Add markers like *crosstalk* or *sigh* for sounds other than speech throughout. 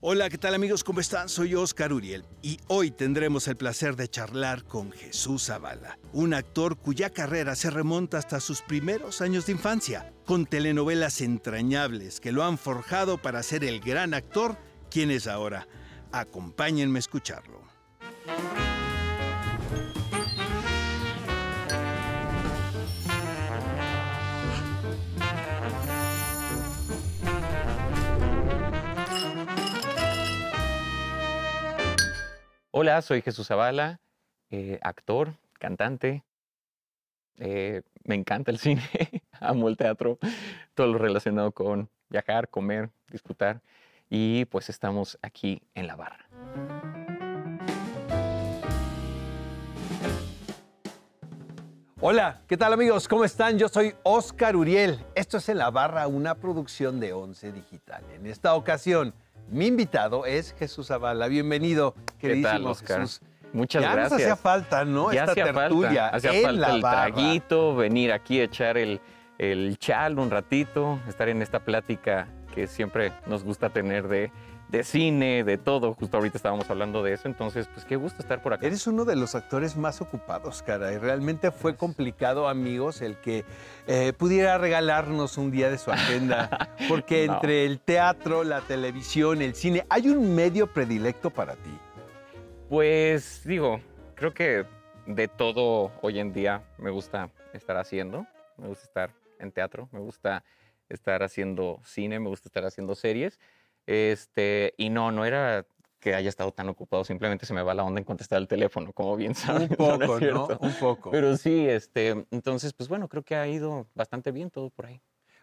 Hola, ¿qué tal amigos? ¿Cómo están? Soy Oscar Uriel y hoy tendremos el placer de charlar con Jesús Zavala, un actor cuya carrera se remonta hasta sus primeros años de infancia, con telenovelas entrañables que lo han forjado para ser el gran actor quien es ahora. Acompáñenme a escucharlo. Hola, soy Jesús Zavala, eh, actor, cantante. Eh, me encanta el cine, *laughs* amo el teatro, todo lo relacionado con viajar, comer, disfrutar. Y pues estamos aquí en la barra. Hola, ¿qué tal amigos? ¿Cómo están? Yo soy Oscar Uriel. Esto es En la Barra, una producción de Once Digital. En esta ocasión, mi invitado es Jesús Zavala. Bienvenido, queridísimo tal, Oscar? Jesús. Muchas ya gracias. nos hacía falta, ¿no? Ya Esta hacía tertulia falta, hacía en falta la el barra. traguito, venir aquí a echar el, el chal un ratito, estar en esta plática que siempre nos gusta tener de, de cine, de todo. Justo ahorita estábamos hablando de eso, entonces, pues qué gusto estar por acá. Eres uno de los actores más ocupados, cara, y realmente fue complicado, amigos, el que eh, pudiera regalarnos un día de su agenda, *laughs* porque No. entre el teatro, la televisión, el cine, ¿hay un medio predilecto para ti? Pues digo, creo que de todo hoy en día me gusta estar haciendo. Me gusta estar en teatro, me gusta estar haciendo cine, me gusta estar haciendo series. Este, y no, no era que haya estado tan ocupado, simplemente se me va la onda en contestar el teléfono, como bien *laughs* sabes. Un ¿no poco, ¿no? cierto? Un poco. Pero sí, este, entonces, pues bueno, creo que ha ido bastante bien todo por ahí.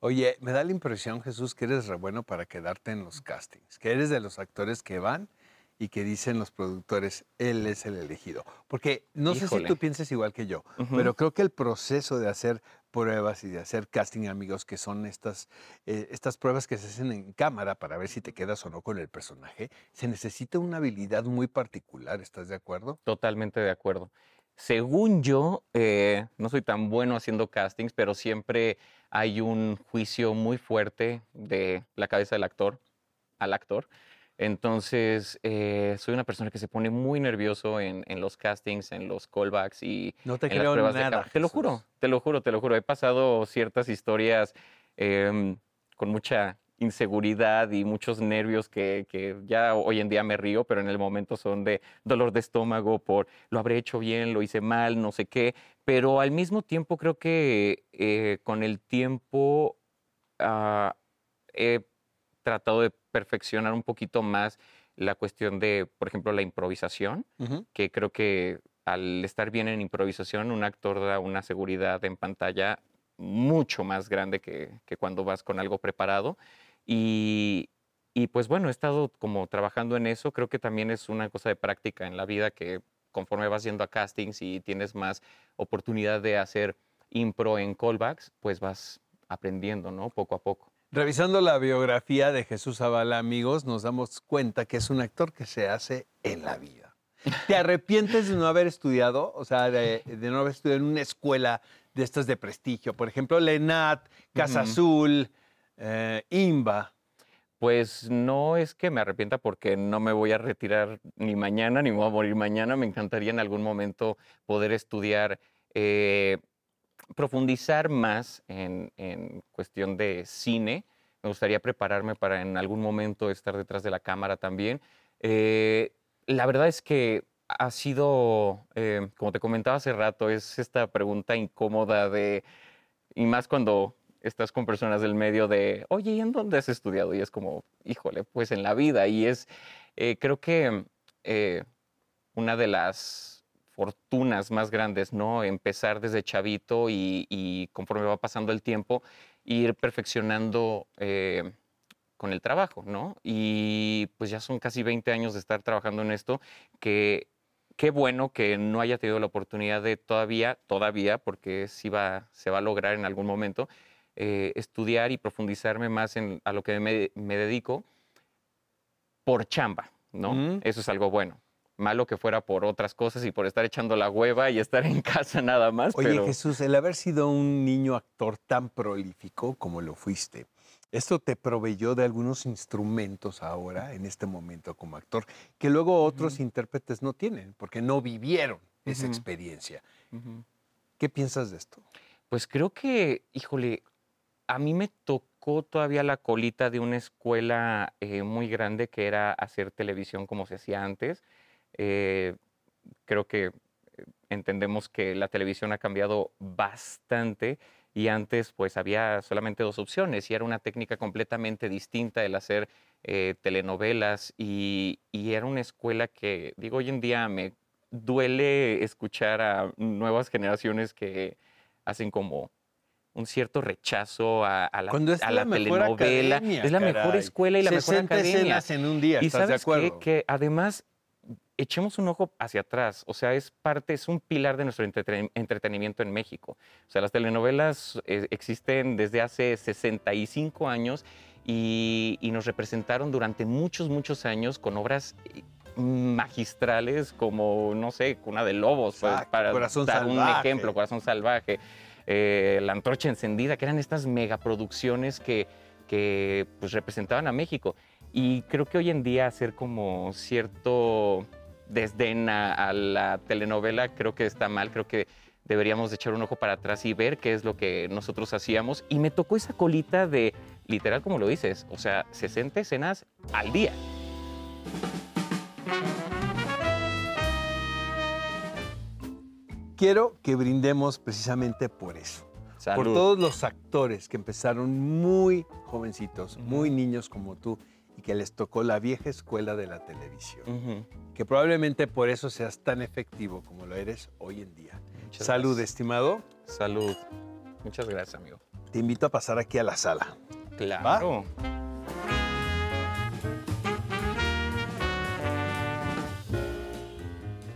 Oye, me da la impresión, Jesús, que eres re bueno para quedarte en los castings, que eres de los actores que van y que dicen los productores, él es el elegido. Porque no sé si tú pienses igual que yo, pero creo que el proceso de hacer pruebas y de hacer casting, amigos, que son estas, eh, estas pruebas que se hacen en cámara para ver si te quedas o no con el personaje, se necesita una habilidad muy particular, ¿estás de acuerdo? Totalmente de acuerdo. Según yo, eh, no soy tan bueno haciendo castings, pero siempre hay un juicio muy fuerte de la cabeza del actor al actor. Entonces, eh, soy una persona que se pone muy nervioso en, en los castings, en los callbacks y No te en las creo de nada. Te lo juro, te lo juro, te lo juro. He pasado ciertas historias em, con mucha inseguridad y muchos nervios que, que ya hoy en día me río, pero en el momento son de dolor de estómago por lo habré hecho bien, lo hice mal, no sé qué. Pero al mismo tiempo creo que eh, con el tiempo ah, he tratado de perfeccionar un poquito más la cuestión de, por ejemplo, la improvisación que creo que al estar bien en improvisación, un actor da una seguridad en pantalla mucho más grande que, que cuando vas con algo preparado. Y, y, pues bueno, he estado como trabajando en eso. Creo que también es una cosa de práctica en la vida que conforme vas yendo a castings y tienes más oportunidad de hacer impro en callbacks, pues vas aprendiendo, ¿no? Poco a poco. Revisando la biografía de Jesús Zavala, amigos, nos damos cuenta que es un actor que se hace en la vida. ¿Te *laughs* arrepientes de no haber estudiado? O sea, de, de no haber estudiado en una escuela de estas de prestigio. Por ejemplo, Lenat, Casa. Azul, eh, IMBA. Pues no es que me arrepienta porque no me voy a retirar ni mañana, ni me voy a morir mañana. Me encantaría en algún momento poder estudiar, eh, profundizar más en, en cuestión de cine. Me gustaría prepararme para en algún momento estar detrás de la cámara también. Eh, la verdad es que ha sido, eh, como te comentaba hace rato, es esta pregunta incómoda de, y más cuando estás con personas del medio de, oye, ¿y en dónde has estudiado? Y es como, híjole, pues en la vida. Y es, eh, creo que una de las fortunas más grandes, ¿no? Empezar desde chavito y, y conforme va pasando el tiempo, ir perfeccionando eh, con el trabajo, ¿no? Y pues ya son casi 20 años de estar trabajando en esto, que qué bueno que no haya tenido la oportunidad de todavía, todavía, porque sí va, se va a lograr en algún momento, eh, estudiar y profundizarme más en a lo que me, me dedico por chamba, ¿no? Mm. Eso es algo bueno. Malo que fuera por otras cosas y por estar echando la hueva y estar en casa nada más. Oye, pero... Jesús, el haber sido un niño actor tan prolífico como lo fuiste, Esto te proveyó de algunos instrumentos ahora, en este momento como actor, que luego otros intérpretes no tienen, porque no vivieron esa experiencia. ¿Qué piensas de esto? Pues creo que, híjole, a mí me tocó todavía la colita de una escuela eh, muy grande que era hacer televisión como se hacía antes. Eh, creo que eh, entendemos que la televisión ha cambiado bastante y antes pues había solamente dos opciones y era una técnica completamente distinta el hacer eh, telenovelas y, y era una escuela que, digo, hoy en día me duele escuchar a nuevas generaciones que hacen como un cierto rechazo a, a la, a la la mejor telenovela. academia, es la mejor escuela y la mejor 60 academia. escenas en un día, Y ¿estás de sabes acuerdo? que además echemos un ojo hacia atrás, o sea, es parte, es un pilar de nuestro entreten- entretenimiento en México. O sea, las telenovelas eh, existen desde hace 65 años y, y nos representaron durante muchos, muchos años con obras eh, magistrales como, no sé, Cuna de Lobos, pues, Exacto, para Corazón dar un ejemplo, Corazón Salvaje, eh, La Antorcha Encendida, que eran estas megaproducciones que, que pues, representaban a México. Y creo que hoy en día hacer como cierto desdén a, a la telenovela creo que está mal, creo que deberíamos de echar un ojo para atrás y ver qué es lo que nosotros hacíamos. Y me tocó esa colita de, literal como lo dices, o sea, 60 escenas al día. Quiero que brindemos precisamente por eso. Por todos los actores que empezaron muy jovencitos, muy niños como tú, y que les tocó la vieja escuela de la televisión. Que probablemente por eso seas tan efectivo como lo eres hoy en día. Muchas Salud, gracias. estimado. Salud. Muchas gracias, amigo. Te invito a pasar aquí a la sala. Claro.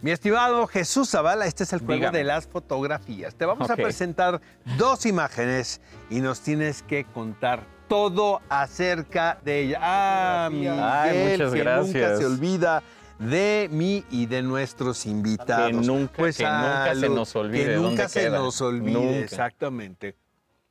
Mi estimado Jesús Zavala, este es el juego Dígame. de las fotografías. Te vamos a presentar dos imágenes y nos tienes que contar todo acerca de ella. Ah, Miguel, Ay, muchas que nunca se olvida de mí y de nuestros invitados. Que nunca- que nunca se nos olvide Que nunca se queda. nos olvide, Nunca. exactamente.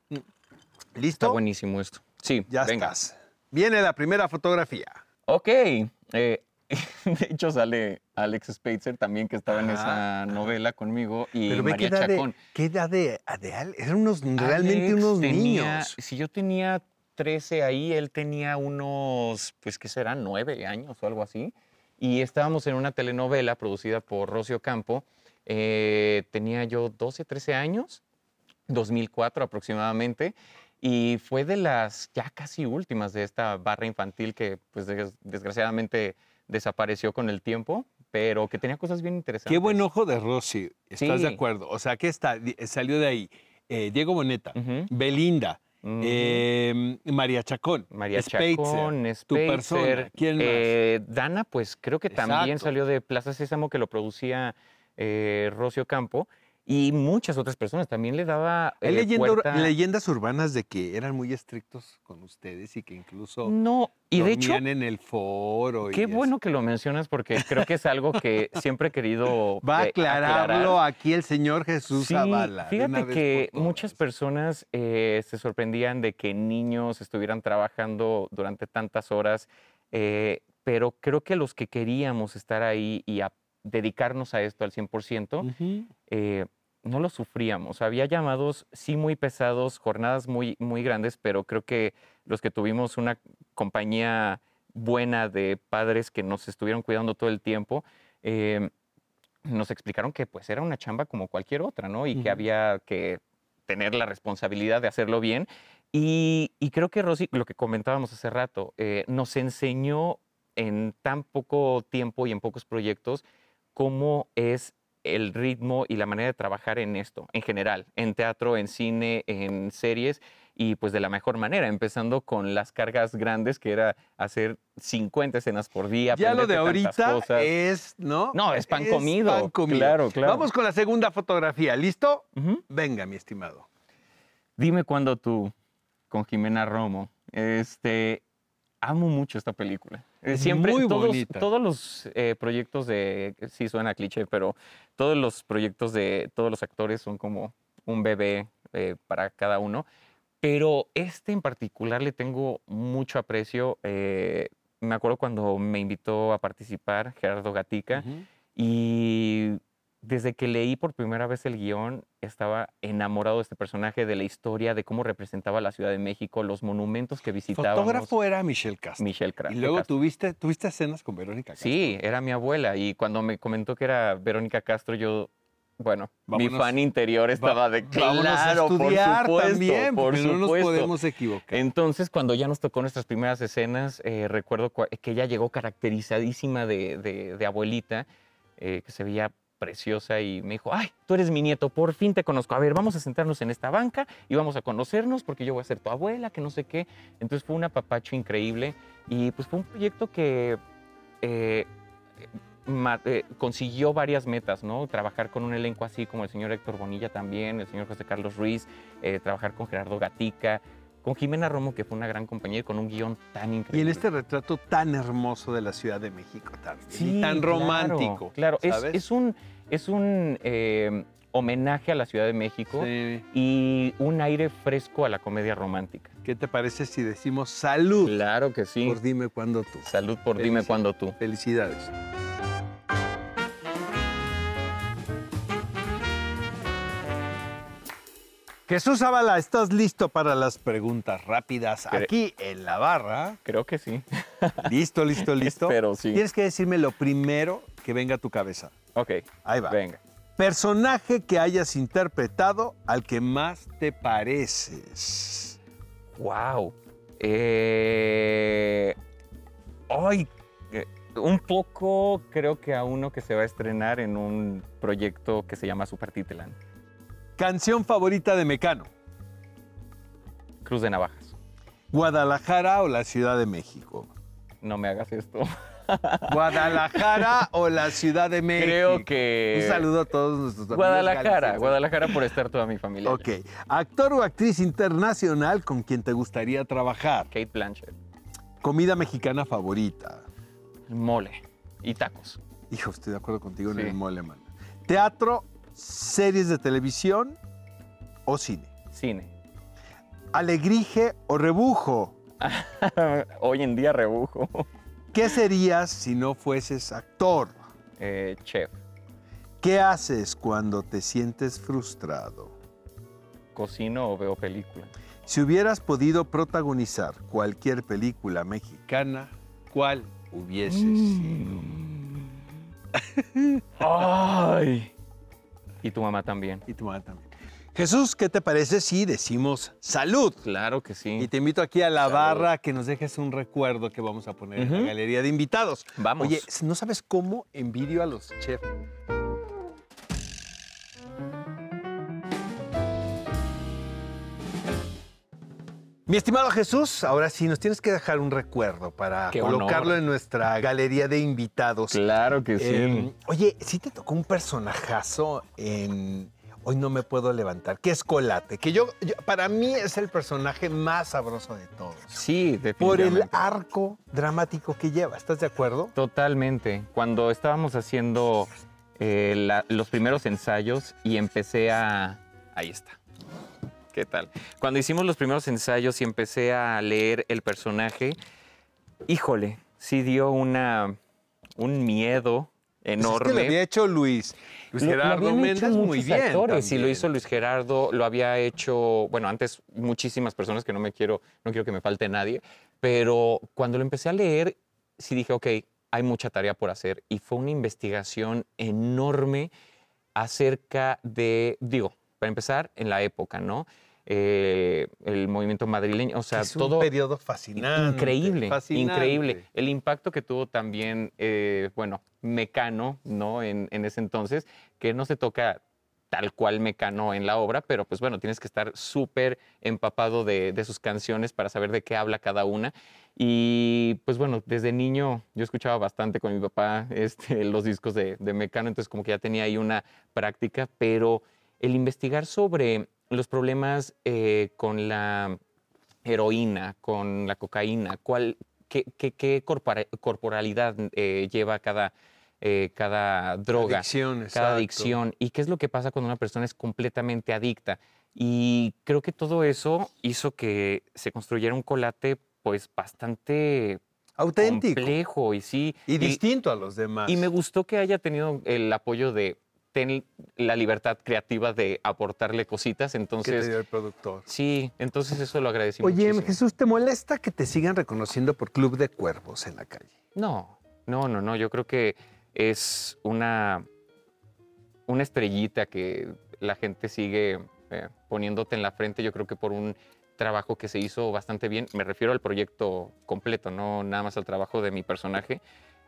Está ¿Listo? buenísimo esto. Sí, Ya venga. estás. Viene la primera fotografía. Ok. eh, *laughs* de hecho, sale Alex Spacer también, que estaba en Ajá, esa novela conmigo, y Pero ve qué María edad, de, Chacón. qué edad de, de Al- Eran unos, realmente Alex unos tenía- niños. Si yo tenía 13 ahí, él tenía unos, pues, ¿qué serán? 9 años o algo así. Y estábamos en una telenovela producida por Rocio Campo. Eh, tenía yo 12, 13 años, 2004 aproximadamente. Y fue de las ya casi últimas de esta barra infantil que, pues, des- desgraciadamente desapareció con el tiempo, pero que tenía cosas bien interesantes. Qué buen ojo de Rosy, ¿estás de acuerdo? O sea, que está, salió de ahí eh, Diego Boneta. Belinda, Eh, María Chacón, María Chacón, tu Spitzer, persona, ¿quién más? eh, Dana, pues creo que también Exacto. salió de Plaza Sésamo, que lo producía eh, Rocio Campo, y muchas otras personas. También le daba Hay eh, puerta- leyendas urbanas de que eran muy estrictos con ustedes y que incluso No, y de hecho, en el foro. y qué eso. bueno que lo mencionas porque creo que es algo que *laughs* siempre he querido Va a eh, aclararlo aclarar. aquí el señor Jesús Sí, Zavala. fíjate que muchas personas eh, se sorprendían de que niños estuvieran trabajando durante tantas horas, pero creo que los que queríamos estar ahí y a- dedicarnos a esto al 100%, Ujú. eh, no lo sufríamos. Había llamados sí muy pesados, jornadas muy, muy grandes, pero creo que los que tuvimos una compañía buena de padres que nos estuvieron cuidando todo el tiempo, eh, nos explicaron que pues era una chamba como cualquier otra, ¿no? Y que había que tener la responsabilidad de hacerlo bien. Y, y creo que Rosy, lo que comentábamos hace rato, eh, nos enseñó en tan poco tiempo y en pocos proyectos cómo es el ritmo y la manera de trabajar en esto, en general, en teatro, en cine, en series, y pues de la mejor manera, empezando con las cargas grandes, que era hacer 50 escenas por día. Ya lo de ahorita cosas. es, ¿no? No, es pan comido. pan comido. Claro, claro. Vamos con la segunda fotografía. ¿Listo? Venga, mi estimado. Dime cuándo tú, con Jimena Romo. Este, amo mucho esta película. Eh, Siempre, muy todos, bonita. todos los eh, proyectos de, sí suena cliché, pero todos los proyectos de todos los actores son como un bebé eh, para cada uno. pero este en particular le tengo mucho aprecio. me acuerdo cuando me invitó a participar Gerardo Gatica y desde que leí por primera vez el guion estaba enamorado de este personaje, de la historia, de cómo representaba la Ciudad de México, los monumentos que visitábamos. Fotógrafo era Michelle Castro. Michelle Cra- Y luego Castro. tuviste, tuviste escenas con Verónica Castro. Sí, era mi abuela y cuando me comentó que era Verónica Castro, yo, bueno, Vámonos- mi fan interior estaba de claro, a estudiar por supuesto, también, por no nos supuesto". podemos equivocar. Entonces, cuando ya nos tocó nuestras primeras escenas, eh, recuerdo que ella llegó caracterizadísima de, de- de abuelita, eh, que se veía preciosa y me dijo, ay, tú eres mi nieto, por fin te conozco. A ver, vamos a sentarnos en esta banca y vamos a conocernos porque yo voy a ser tu abuela, que no sé qué. Entonces fue un apapacho increíble y pues fue un proyecto que eh, eh, consiguió varias metas, ¿no? Trabajar con un elenco así como el señor Héctor Bonilla también, el señor José Carlos Ruiz, eh, trabajar con Gerardo Gatica, con Jimena Romo, que fue una gran compañía y con un guion tan increíble. Y en este retrato tan hermoso de la Ciudad de México también. Sí, y tan romántico. Claro, es, ¿sabes? es un, es un eh, homenaje a la Ciudad de México Sí. y un aire fresco a la comedia romántica. ¿Qué te parece si decimos salud Claro que sí. por dime cuándo tú? Salud por dime cuando tú. Felicidades. Jesús Zavala, ¿estás listo para las preguntas rápidas Cre- aquí en la barra? Creo que sí. *laughs* Listo, listo, listo. Pero sí. Tienes que decirme lo primero que venga a tu cabeza. Ok, Ahí va. venga. Personaje que hayas interpretado al que más te pareces. Wow. Eh, ay, eh, un poco creo que a uno que se va a estrenar en un proyecto que se llama Supertitelan. Canción favorita de Mecano. Cruz de Navajas. Guadalajara o la Ciudad de México. No me hagas esto. *laughs* Guadalajara o la Ciudad de México. Creo que. Un saludo a todos nuestros amigos Guadalajara. Guadalajara por estar toda mi familia. Ok. Actor o actriz internacional con quien te gustaría trabajar. Kate Blanchett. Comida mexicana favorita. Mole y tacos. Hijo, estoy de acuerdo contigo en Sí. el mole, man. Teatro, series de televisión o cine. Cine. Alegrije o rebujo. *laughs* Hoy en día rebujo. ¿Qué serías si no fueses actor? Eh, chef. ¿Qué haces cuando te sientes frustrado? Cocino o veo película. Si hubieras podido protagonizar cualquier película mexicana, ¿cuál hubiese sido? *laughs* ¡Ay! Y tu mamá también. Y tu mamá también. Jesús, ¿qué te parece si decimos salud? Claro que Y sí. te invito aquí a la Salud. barra que nos dejes un recuerdo que vamos a poner en la galería de invitados. Vamos. Oye, ¿no sabes cómo envidio a los chefs? Mi estimado Jesús, ahora sí nos tienes que dejar un recuerdo para Qué colocarlo honor. en nuestra galería de invitados. Claro que sí. Eh, oye, sí te tocó un personajazo en Hoy no me puedo levantar, que es Colate, que yo, yo- para mí es el personaje más sabroso de todos. sí, Por el definitivamente. arco dramático que lleva, ¿estás de acuerdo? Totalmente. Cuando estábamos haciendo eh, la- los primeros ensayos y empecé a... Ahí está. ¿Qué tal? Cuando hicimos los primeros ensayos y empecé a leer el personaje, híjole, sí dio una, un miedo Pues enorme. es que lo había hecho Luis. Luis Lo- lo Gerardo Méndez muy bien. actores, y lo hizo Luis Gerardo, lo había hecho, bueno, antes muchísimas personas que no me quiero, no quiero que me falte nadie, pero cuando lo empecé a leer, sí dije, ok, hay mucha tarea por hacer. Y fue una investigación enorme acerca de, digo, para empezar, en la época, ¿no? Eh, el movimiento madrileño, o sea, es todo... un periodo fascinante. Increíble, fascinante. increíble. El impacto que tuvo también, eh, bueno, Mecano, ¿no? En, en ese entonces, que no se toca tal cual Mecano en la obra, pero pues bueno, tienes que estar súper empapado de, de sus canciones para saber de qué habla cada una. Y pues bueno, desde niño yo escuchaba bastante con mi papá este, los discos de, de Mecano, entonces como que ya tenía ahí una práctica, pero el investigar sobre los problemas eh, con la heroína, con la cocaína, cuál, qué, qué- qué corpora- corporalidad eh, lleva cada, eh, cada droga, Adicción, cada exacto. adicción y qué es lo que pasa cuando una persona es completamente adicta. Y creo que todo eso hizo que se construyera un colate pues bastante Auténtico. complejo y sí. Y distinto a los demás. Y me gustó que haya tenido el apoyo de ten la libertad creativa de aportarle cositas. que te Entonces, dio el productor. sí, entonces eso lo agradecí Oye, muchísimo. Jesús, ¿te molesta que te sigan reconociendo por Club de Cuervos en la calle? No, no, no, no. Yo creo que es una, una estrellita que la gente sigue eh, poniéndote en la frente. Yo creo que por un trabajo que se hizo bastante bien. Me refiero al proyecto completo, no nada más al trabajo de mi personaje.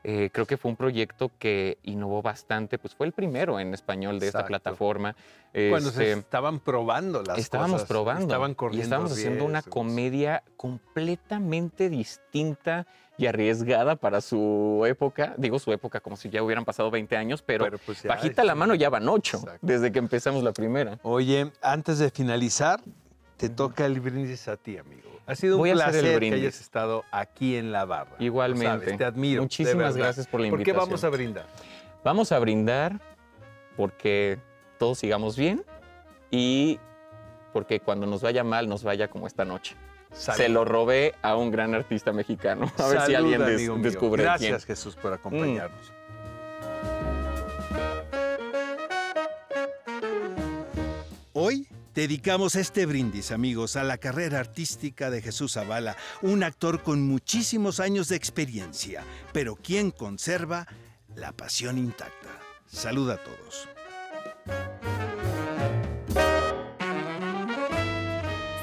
Eh, creo que fue un proyecto que innovó bastante, pues fue el primero en español de esta plataforma. Cuando se Este, estaban probando las estábamos cosas, probando Estaban corriendo y estábamos haciendo una comedia completamente distinta y arriesgada para su época. Digo su época como si ya hubieran pasado 20 años, pero, pues ya, bajita la mano ya van 8 Exacto. desde que empezamos la primera. Oye, antes de finalizar, te toca el brindis a ti, amigo. Ha sido Voy un placer que hayas estado aquí en la barra. Igualmente. sabes, te admiro. Muchísimas gracias por la ¿Por qué invitación. vamos a brindar? Vamos a brindar porque todos sigamos bien y porque cuando nos vaya mal nos vaya como esta noche. Salud. Se lo robé a un gran artista mexicano. *laughs* A ver si alguien des- amigo mío. descubre Gracias, quién. Mm. Jesús, por acompañarnos. Hoy dedicamos este brindis, amigos, a la carrera artística de Jesús Zavala, un actor con muchísimos años de experiencia, pero quien conserva la pasión intacta. Salud a todos.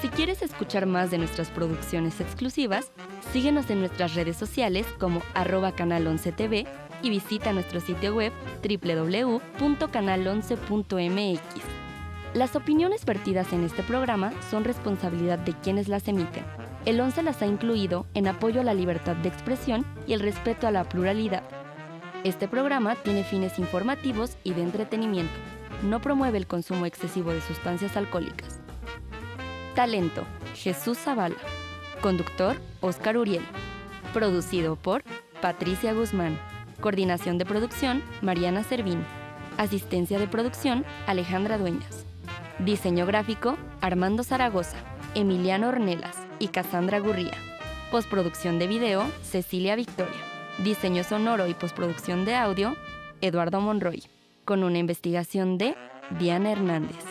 Si quieres escuchar más de nuestras producciones exclusivas, síguenos en nuestras redes sociales como arroba canal 11 TV y visita nuestro sitio web www.canal11.mx. Las opiniones vertidas en este programa son responsabilidad de quienes las emiten. El 11 las ha incluido en apoyo a la libertad de expresión y el respeto a la pluralidad. Este programa tiene fines informativos y de entretenimiento. No promueve el consumo excesivo de sustancias alcohólicas. Talento, Jesús Zavala. Conductor, Oscar Uriel. Producido por Patricia Guzmán. Coordinación de producción, Mariana Servín. Asistencia de producción, Alejandra Dueñas. Diseño gráfico, Armando Zaragoza, Emiliano Ornelas y Cassandra Gurría. Postproducción de video, Cecilia Victoria. Diseño sonoro y postproducción de audio, Eduardo Monroy. Con una investigación de Diana Hernández.